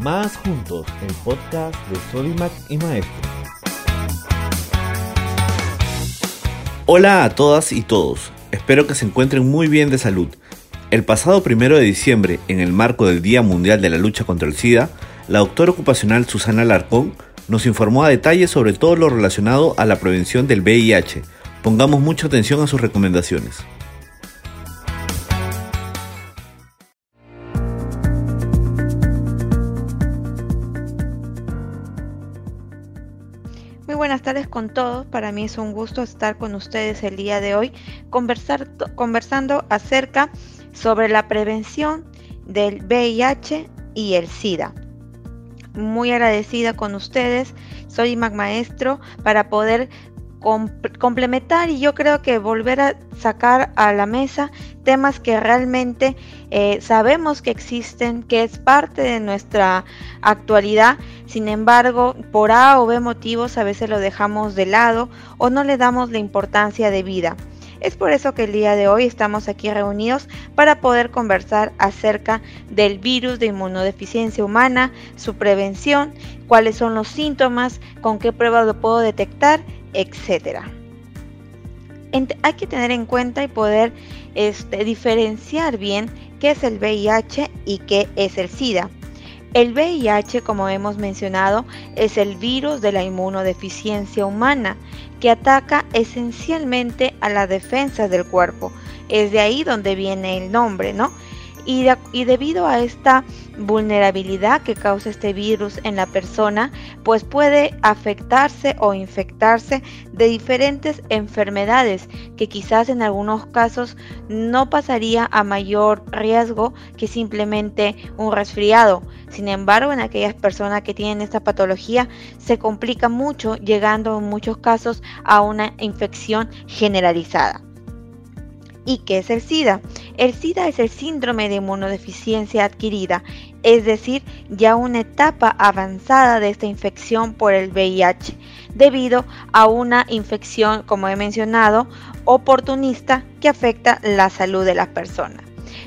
Más Juntos, el podcast de Sodimac y Maestro. Hola a todas y todos, espero que se encuentren muy bien de salud. El pasado primero de diciembre, en el marco del Día Mundial de la Lucha contra el SIDA, la doctora ocupacional Susana Larcón nos informó a detalle sobre todo lo relacionado a la prevención del VIH. Pongamos mucha atención a sus recomendaciones. Buenas tardes con todos. Para mí es un gusto estar con ustedes el día de hoy conversar, conversando acerca sobre la prevención del VIH y el SIDA. Muy agradecida con ustedes. Soy Mac Maestro para poder complementar y yo creo que volver a sacar a la mesa temas que realmente eh, sabemos que existen, que es parte de nuestra actualidad, sin embargo, por A o B motivos a veces lo dejamos de lado o no le damos la importancia de vida. Es por eso que el día de hoy estamos aquí reunidos para poder conversar acerca del virus de inmunodeficiencia humana, su prevención, cuáles son los síntomas, con qué pruebas lo puedo detectar etc. Hay que tener en cuenta y poder este, diferenciar bien qué es el VIH y qué es el SIDA. El VIH, como hemos mencionado, es el virus de la inmunodeficiencia humana que ataca esencialmente a la defensa del cuerpo. Es de ahí donde viene el nombre, ¿no? Y, debido a esta vulnerabilidad que causa este virus en la persona, pues puede afectarse o infectarse de diferentes enfermedades que quizás en algunos casos no pasaría a mayor riesgo que simplemente un resfriado. Sin embargo, en aquellas personas que tienen esta patología se complica mucho, llegando en muchos casos a una infección generalizada. ¿Y qué es el SIDA? El SIDA es el síndrome de inmunodeficiencia adquirida, es decir, ya una etapa avanzada de esta infección por el VIH, debido a una infección, como he mencionado, oportunista que afecta la salud de la persona.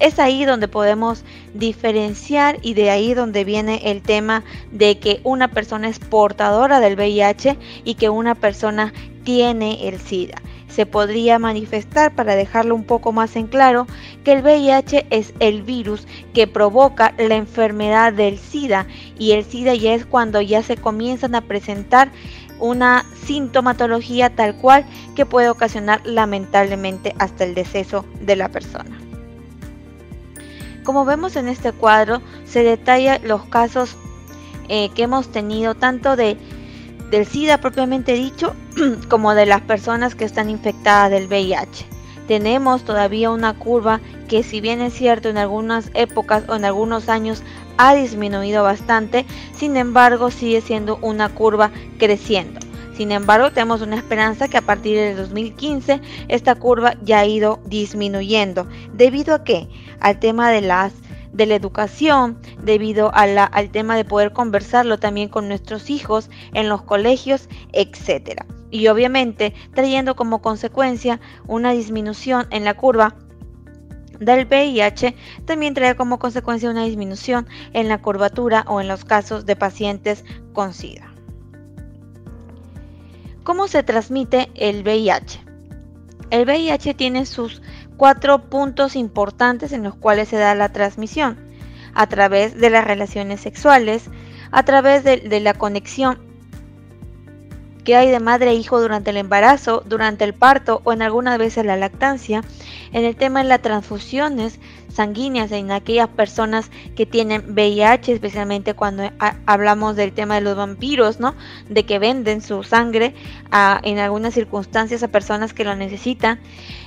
Es ahí donde podemos diferenciar y de ahí donde viene el tema de que una persona es portadora del VIH y que una persona tiene el SIDA se podría manifestar, para dejarlo un poco más en claro, que el VIH es el virus que provoca la enfermedad del SIDA y el SIDA ya es cuando ya se comienzan a presentar una sintomatología tal cual que puede ocasionar lamentablemente hasta el deceso de la persona. Como vemos en este cuadro, se detalla los casos eh, que hemos tenido tanto de del SIDA propiamente dicho como de las personas que están infectadas del VIH. Tenemos todavía una curva que si bien es cierto en algunas épocas o en algunos años ha disminuido bastante, sin embargo sigue siendo una curva creciendo. Sin embargo, tenemos una esperanza que a partir del 2015 esta curva ya ha ido disminuyendo. ¿Debido a qué? Al tema de las de la educación, debido al tema de poder conversarlo también con nuestros hijos en los colegios, etcétera. Y obviamente trayendo como consecuencia una disminución en la curva del VIH también trae como consecuencia una disminución en la curvatura o en los casos de pacientes con SIDA. ¿Cómo se transmite el VIH? El VIH tiene sus cuatro puntos importantes en los cuales se da la transmisión, a través de las relaciones sexuales, a través de, la conexión que hay de madre e hijo durante el embarazo, durante el parto o en algunas veces la lactancia, en el tema de las transfusiones sanguíneas en aquellas personas que tienen VIH, especialmente cuando hablamos del tema de los vampiros, ¿no? De que venden su sangre en algunas circunstancias a personas que lo necesitan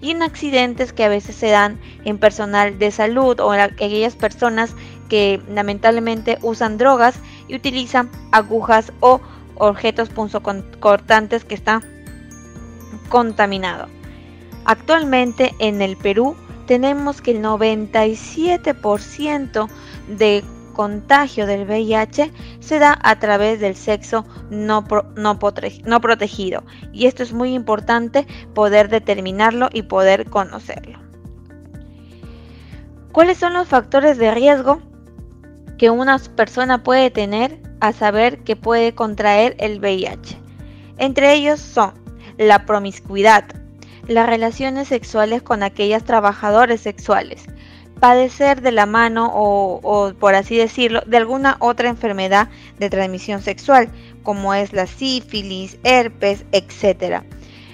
y en accidentes que a veces se dan en personal de salud o en aquellas personas que lamentablemente usan drogas y utilizan agujas o objetos punzocortantes que están contaminados. Actualmente en el Perú tenemos que el 97% de contagio del VIH se da a través del sexo no, no, no, protegido. Y esto es muy importante poder determinarlo y poder conocerlo. ¿Cuáles son los factores de riesgo que una persona puede tener a saber que puede contraer el VIH. Entre ellos son la promiscuidad, las relaciones sexuales con aquellas trabajadores sexuales, padecer de la mano o, por así decirlo, de alguna otra enfermedad de transmisión sexual, como es la sífilis, herpes, etc.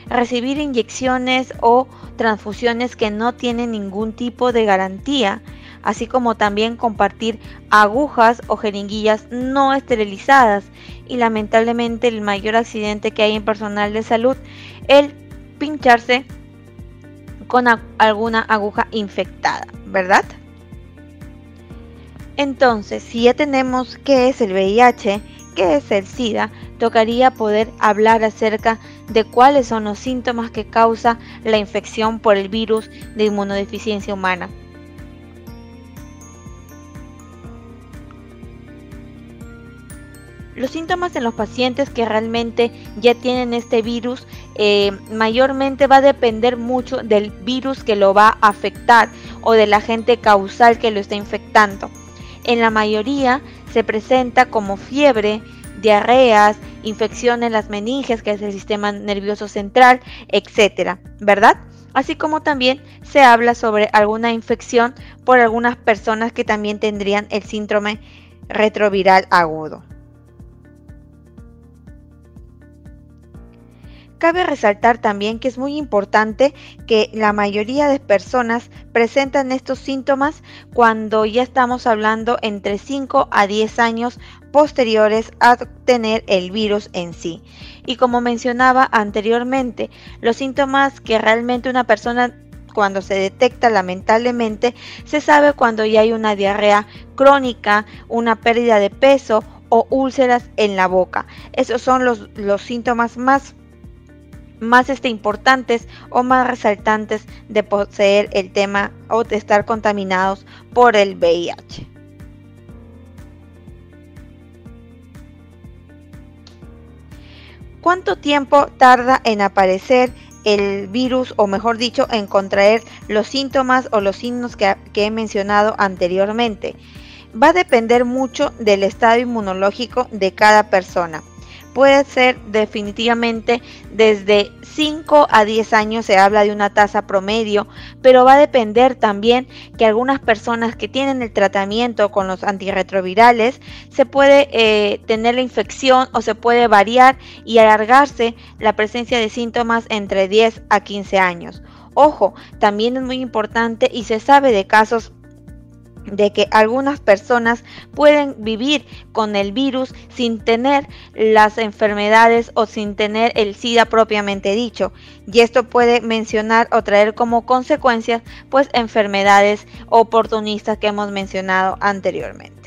Recibir inyecciones o transfusiones que no tienen ningún tipo de garantía, así como también compartir agujas o jeringuillas no esterilizadas y lamentablemente el mayor accidente que hay en personal de salud, el pincharse con alguna aguja infectada, ¿verdad? Entonces, si ya tenemos qué es el VIH, qué es el SIDA, tocaría poder hablar acerca de cuáles son los síntomas que causa la infección por el virus de inmunodeficiencia humana. Los síntomas en los pacientes que realmente ya tienen este virus eh, mayormente va a depender mucho del virus que lo va a afectar o del agente causal que lo está infectando. En la mayoría se presenta como fiebre, diarreas, infección en las meninges, que es el sistema nervioso central, etcétera, ¿verdad? Así como también se habla sobre alguna infección por algunas personas que también tendrían el síndrome retroviral agudo. Cabe resaltar también que es muy importante que la mayoría de personas presentan estos síntomas cuando ya estamos hablando entre 5 a 10 años posteriores a tener el virus en sí. Y como mencionaba anteriormente, los síntomas que realmente una persona cuando se detecta lamentablemente se sabe cuando ya hay una diarrea crónica, una pérdida de peso o úlceras en la boca. Esos son los, los síntomas más más este, importantes o más resaltantes de poseer el tema o de estar contaminados por el VIH. ¿Cuánto tiempo tarda en aparecer el virus o mejor dicho en contraer los síntomas o los signos que, que he mencionado anteriormente? Va a depender mucho del estado inmunológico de cada persona puede ser definitivamente desde 5 a 10 años se habla de una tasa promedio, pero va a depender también que algunas personas que tienen el tratamiento con los antirretrovirales se puede eh, tener la infección o se puede variar y alargarse la presencia de síntomas entre 10 a 15 años. Ojo, también es muy importante y se sabe de casos de que algunas personas pueden vivir con el virus sin tener las enfermedades o sin tener el SIDA propiamente dicho. Y esto puede mencionar o traer como consecuencias pues enfermedades oportunistas que hemos mencionado anteriormente.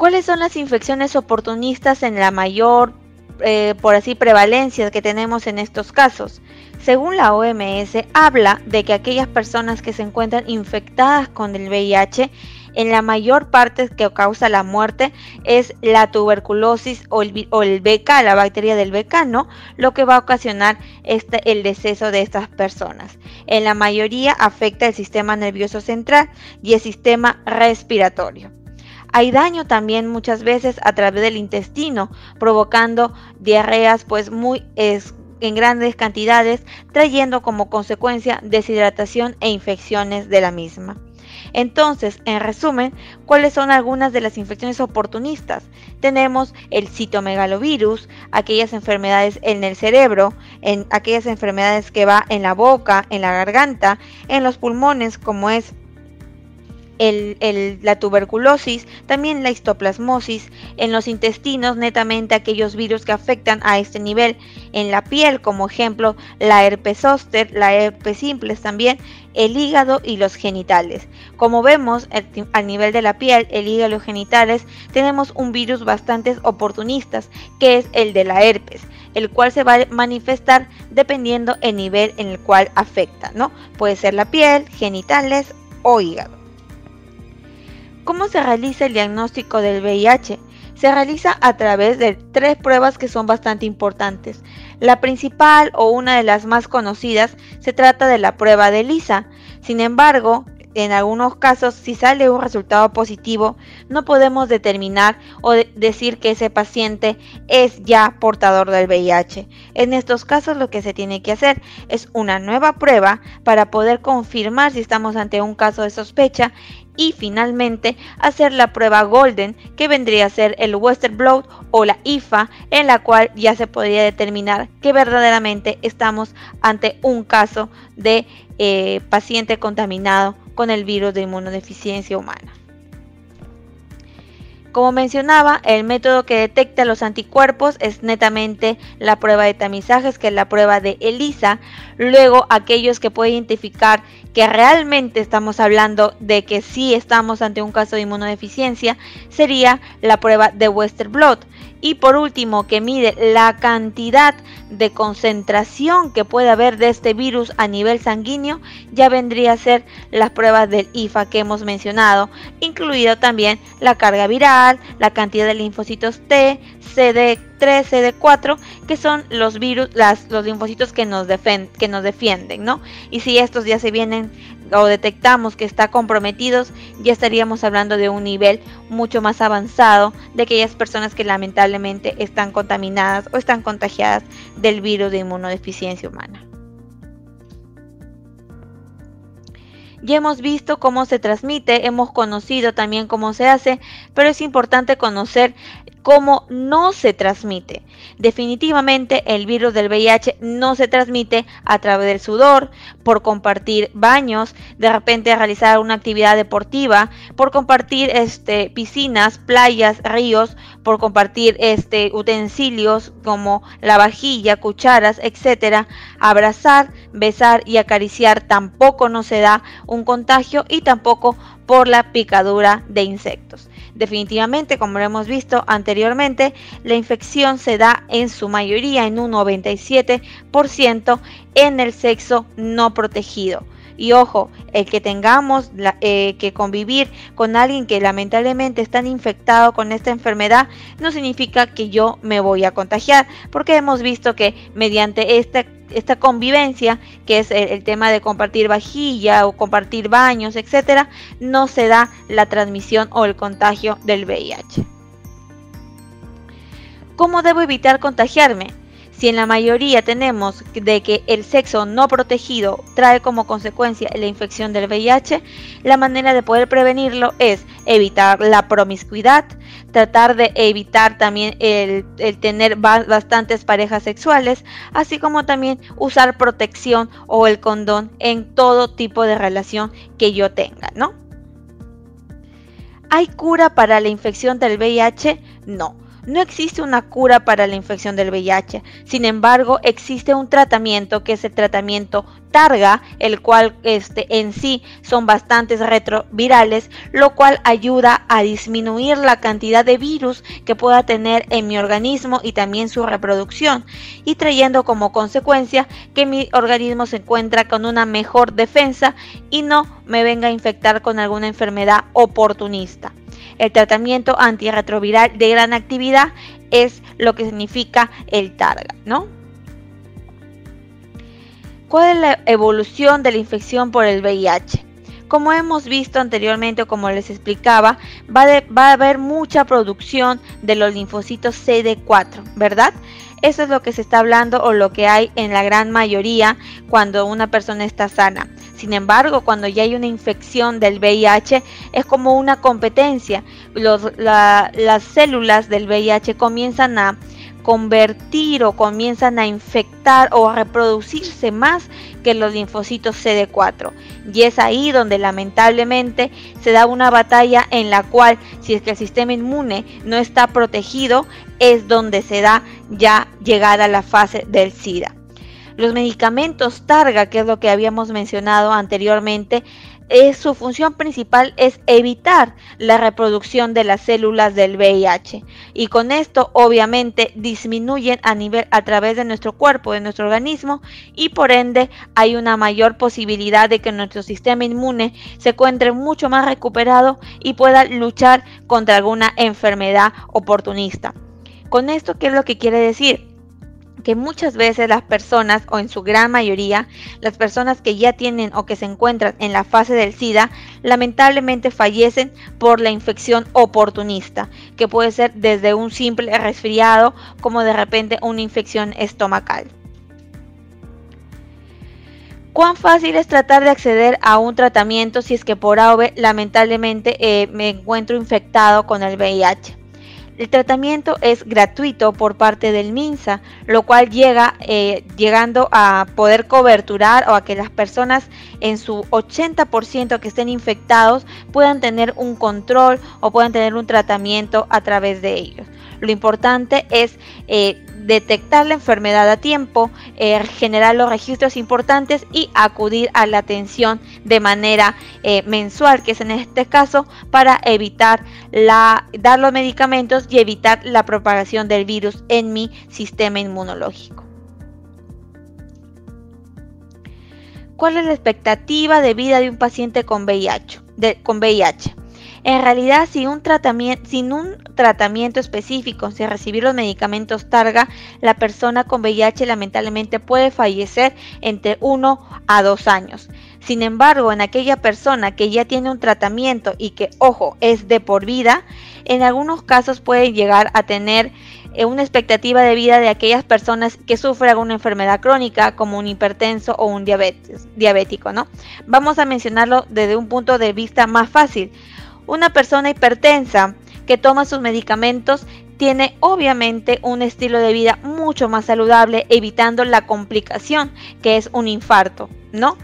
¿Cuáles son las infecciones oportunistas en la mayor, eh, por así, prevalencia que tenemos en estos casos? Según la OMS, habla de que aquellas personas que se encuentran infectadas con el VIH, en la mayor parte que causa la muerte es la tuberculosis o el, o BK, la bacteria del BK, ¿no? Lo que va a ocasionar este, el deceso de estas personas. En la mayoría afecta el sistema nervioso central y el sistema respiratorio. Hay daño también muchas veces a través del intestino, provocando diarreas pues muy en grandes cantidades, trayendo como consecuencia deshidratación e infecciones de la misma. Entonces, en resumen, ¿cuáles son algunas de las infecciones oportunistas? Tenemos el citomegalovirus, aquellas enfermedades en el cerebro, en aquellas enfermedades que va en la boca, en la garganta, en los pulmones, como es la tuberculosis, también la histoplasmosis, en los intestinos netamente aquellos virus que afectan a este nivel, en la piel como ejemplo la herpes zóster, la herpes simples también, el hígado y los genitales. Como vemos a nivel de la piel, el hígado y los genitales tenemos un virus bastante oportunistas que es el de la herpes el cual se va a manifestar dependiendo el nivel en el cual afecta, ¿no? Puede ser la piel, genitales o hígado. ¿Cómo se realiza el diagnóstico del VIH? Se realiza a través de tres pruebas que son bastante importantes. La principal o una de las más conocidas se trata de la prueba de Lisa. Sin embargo, en algunos casos, si sale un resultado positivo, no podemos determinar o decir que ese paciente es ya portador del VIH. En estos casos lo que se tiene que hacer es una nueva prueba para poder confirmar si estamos ante un caso de sospecha y finalmente hacer la prueba Golden que vendría a ser el Western Blot o la IFA en la cual ya se podría determinar que verdaderamente estamos ante un caso de eh, paciente contaminado con el virus de inmunodeficiencia humana. Como mencionaba, el método que detecta los anticuerpos es netamente la prueba de tamizajes, que es la prueba de ELISA. Luego, aquellos que pueden identificar que realmente estamos hablando de que sí estamos ante un caso de inmunodeficiencia, sería la prueba de Western Blot. Y por último, que mide la cantidad de concentración que puede haber de este virus a nivel sanguíneo, ya vendría a ser las pruebas del IFA que hemos mencionado, incluido también la carga viral, la cantidad de linfocitos T, CD3, CD4, que son los virus, los linfocitos que nos, que nos defienden, ¿no? Y si estos ya se vienen o detectamos que está comprometidos, ya estaríamos hablando de un nivel mucho más avanzado de aquellas personas que lamentablemente están contaminadas o están contagiadas del virus de inmunodeficiencia humana. Ya hemos visto cómo se transmite, hemos conocido también cómo se hace, pero es importante conocer cómo no se transmite. Definitivamente el virus del VIH no se transmite a través del sudor, por compartir baños, de repente realizar una actividad deportiva, por compartir este, piscinas, playas, ríos, por compartir este, utensilios como la vajilla, cucharas, etcétera. Abrazar, besar y acariciar tampoco no se da un contagio y tampoco por la picadura de insectos. Definitivamente, como lo hemos visto anteriormente, la infección se da en su mayoría, en un 97%, en el sexo no protegido. Y ojo, el que tengamos eh, que convivir con alguien que lamentablemente está infectado con esta enfermedad no significa que yo me voy a contagiar, porque hemos visto que mediante esta esta convivencia, que es el, tema de compartir vajilla o compartir baños, etcétera, no se da la transmisión o el contagio del VIH. ¿Cómo debo evitar contagiarme? Si en la mayoría tenemos de que el sexo no protegido trae como consecuencia la infección del VIH, la manera de poder prevenirlo es evitar la promiscuidad, tratar de evitar también el, tener bastantes parejas sexuales, así como también usar protección o el condón en todo tipo de relación que yo tenga, ¿no? ¿Hay cura para la infección del VIH? No. No existe una cura para la infección del VIH, sin embargo existe un tratamiento que es el tratamiento Targa, el cual este, en sí son bastantes retrovirales, lo cual ayuda a disminuir la cantidad de virus que pueda tener en mi organismo y también su reproducción, y trayendo como consecuencia que mi organismo se encuentra con una mejor defensa y no me venga a infectar con alguna enfermedad oportunista. El tratamiento antirretroviral de gran actividad es lo que significa el Targa, ¿no? ¿Cuál es la evolución de la infección por el VIH? Como hemos visto anteriormente como les explicaba, va, va, a haber mucha producción de los linfocitos CD4, ¿verdad? Eso es lo que se está hablando o lo que hay en la gran mayoría cuando una persona está sana. Sin embargo, cuando ya hay una infección del VIH, es como una competencia. las células del VIH comienzan a convertir o comienzan a infectar o a reproducirse más que los linfocitos CD4. Y es ahí donde lamentablemente se da una batalla en la cual si es que el sistema inmune no está protegido, es donde se da ya llegar a la fase del SIDA. Los medicamentos Targa, que es lo que habíamos mencionado anteriormente, su función principal es evitar la reproducción de las células del VIH y con esto obviamente disminuyen a nivel a través de nuestro cuerpo, de nuestro organismo y por ende hay una mayor posibilidad de que nuestro sistema inmune se encuentre mucho más recuperado y pueda luchar contra alguna enfermedad oportunista. Con esto, ¿qué es lo que quiere decir? Que muchas veces las personas, o en su gran mayoría, las personas que ya tienen o que se encuentran en la fase del SIDA, lamentablemente fallecen por la infección oportunista, que puede ser desde un simple resfriado como de repente una infección estomacal. ¿Cuán fácil es tratar de acceder a un tratamiento si es que por AOV lamentablemente eh, me encuentro infectado con el VIH? El tratamiento es gratuito por parte del MINSA, lo cual llega eh, llegando a poder coberturar o a que las personas en su 80% que estén infectados puedan tener un control o puedan tener un tratamiento a través de ellos. Lo importante es eh, detectar la enfermedad a tiempo, eh, generar los registros importantes y acudir a la atención de manera eh, mensual, que es en este caso para evitar dar los medicamentos y evitar la propagación del virus en mi sistema inmunológico. ¿Cuál es la expectativa de vida de un paciente con con VIH? En realidad, sin un, tratamiento, específico, sin recibir los medicamentos Targa, la persona con VIH lamentablemente puede fallecer entre 1 a 2 años. Sin embargo, en aquella persona que ya tiene un tratamiento y que, ojo, es de por vida, en algunos casos puede llegar a tener eh, una expectativa de vida de aquellas personas que sufren alguna enfermedad crónica como un hipertenso o un diabético, ¿no? Vamos a mencionarlo desde un punto de vista más fácil. Una persona hipertensa que toma sus medicamentos tiene obviamente un estilo de vida mucho más saludable, evitando la complicación que es un infarto, ¿no?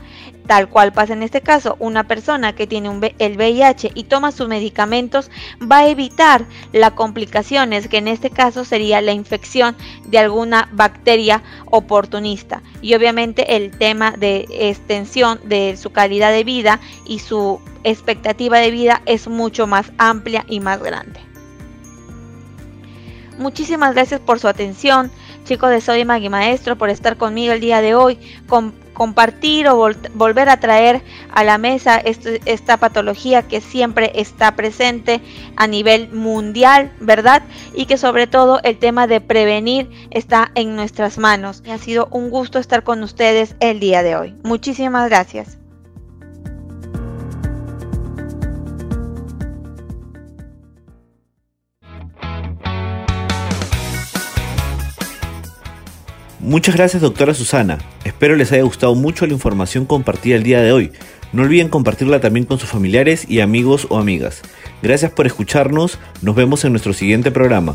Tal cual pasa en este caso, una persona que tiene un, el VIH y toma sus medicamentos va a evitar las complicaciones, que en este caso sería la infección de alguna bacteria oportunista. Y obviamente el tema de extensión de su calidad de vida y su expectativa de vida es mucho más amplia y más grande. Muchísimas gracias por su atención, chicos de Soy Magui Maestro, por estar conmigo el día de hoy, compartir o volver a traer a la mesa esta patología que siempre está presente a nivel mundial, ¿verdad? Y que sobre todo el tema de prevenir está en nuestras manos. ha sido un gusto estar con ustedes el día de hoy. Muchísimas gracias. Muchas gracias doctora Susana, espero les haya gustado mucho la información compartida el día de hoy. No olviden compartirla también con sus familiares y amigos o amigas. Gracias por escucharnos, nos vemos en nuestro siguiente programa.